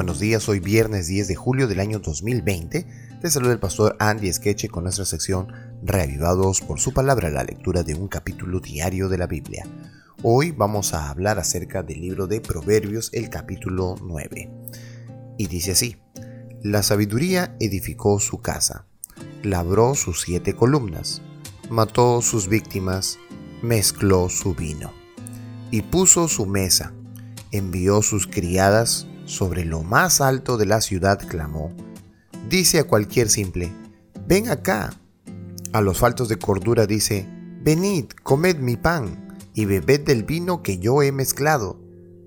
buenos días, hoy viernes 10 de julio del año 2020. Te saluda el pastor Andy Skeche con nuestra sección Reavivados por su palabra, la lectura de un capítulo diario de la Biblia. Hoy vamos a hablar acerca del libro de Proverbios, el capítulo 9. Y dice así, La sabiduría edificó su casa, labró sus siete columnas, mató sus víctimas, mezcló su vino, y puso su mesa, envió sus criadas, sobre lo más alto de la ciudad clamó, dice a cualquier simple, ven acá. A los faltos de cordura dice, venid, comed mi pan y bebed del vino que yo he mezclado.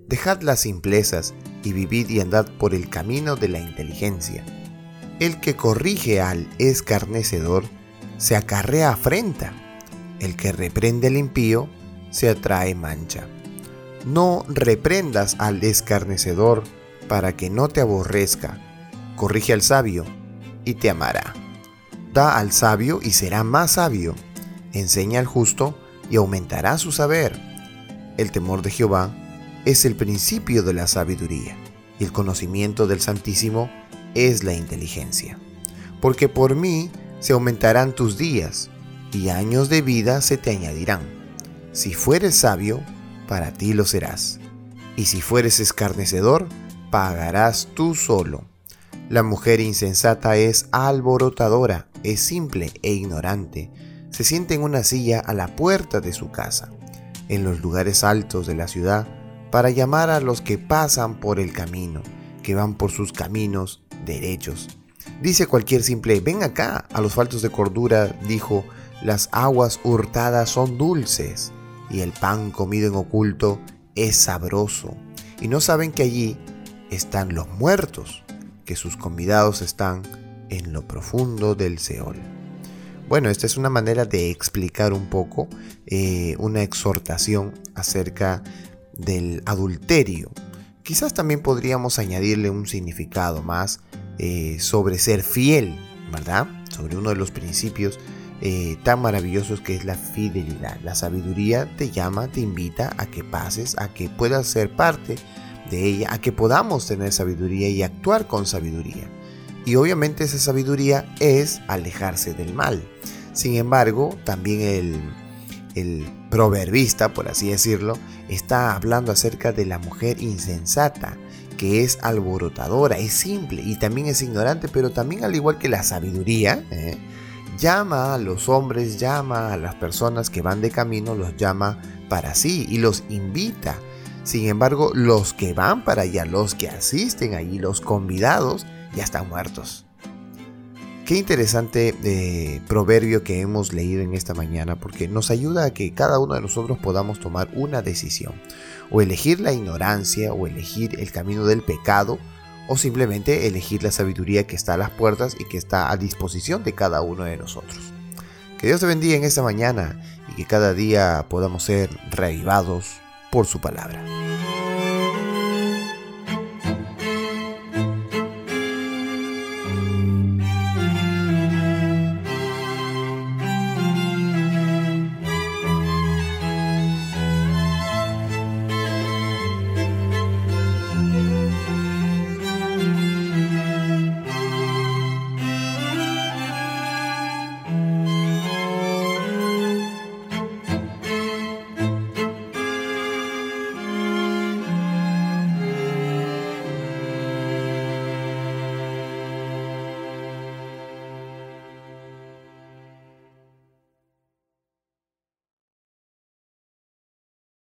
Dejad las simplezas y vivid y andad por el camino de la inteligencia. El que corrige al escarnecedor se acarrea afrenta. El que reprende al impío se atrae mancha. No reprendas al escarnecedor para que no te aborrezca. Corrige al sabio y te amará. Da al sabio y será más sabio. Enseña al justo y aumentará su saber. El temor de Jehová es el principio de la sabiduría y el conocimiento del Santísimo es la inteligencia. Porque por mí se aumentarán tus días y años de vida se te añadirán. Si fueres sabio, para ti lo serás. Y si fueres escarnecedor, pagarás tú solo. La mujer insensata es alborotadora, es simple e ignorante. Se siente en una silla a la puerta de su casa, en los lugares altos de la ciudad, para llamar a los que pasan por el camino, que van por sus caminos derechos. Dice cualquier simple, ven acá, a los faltos de cordura, dijo, las aguas hurtadas son dulces, y el pan comido en oculto es sabroso. Y no saben que allí están los muertos, que sus convidados están en lo profundo del Seol. Bueno, esta es una manera de explicar un poco eh, una exhortación acerca del adulterio. Quizás también podríamos añadirle un significado más eh, sobre ser fiel, ¿verdad? Sobre uno de los principios eh, tan maravillosos que es la fidelidad. La sabiduría te llama, te invita a que pases, a que puedas ser parte ella, a que podamos tener sabiduría y actuar con sabiduría. Y obviamente esa sabiduría es alejarse del mal. Sin embargo, también el, el proverbista, por así decirlo, está hablando acerca de la mujer insensata, que es alborotadora, es simple y también es ignorante, pero también al igual que la sabiduría, ¿eh? llama a los hombres, llama a las personas que van de camino, los llama para sí y los invita sin embargo, los que van para allá, los que asisten allí, los convidados, ya están muertos. Qué interesante eh, proverbio que hemos leído en esta mañana porque nos ayuda a que cada uno de nosotros podamos tomar una decisión. O elegir la ignorancia o elegir el camino del pecado o simplemente elegir la sabiduría que está a las puertas y que está a disposición de cada uno de nosotros. Que Dios te bendiga en esta mañana y que cada día podamos ser reavivados por su palabra.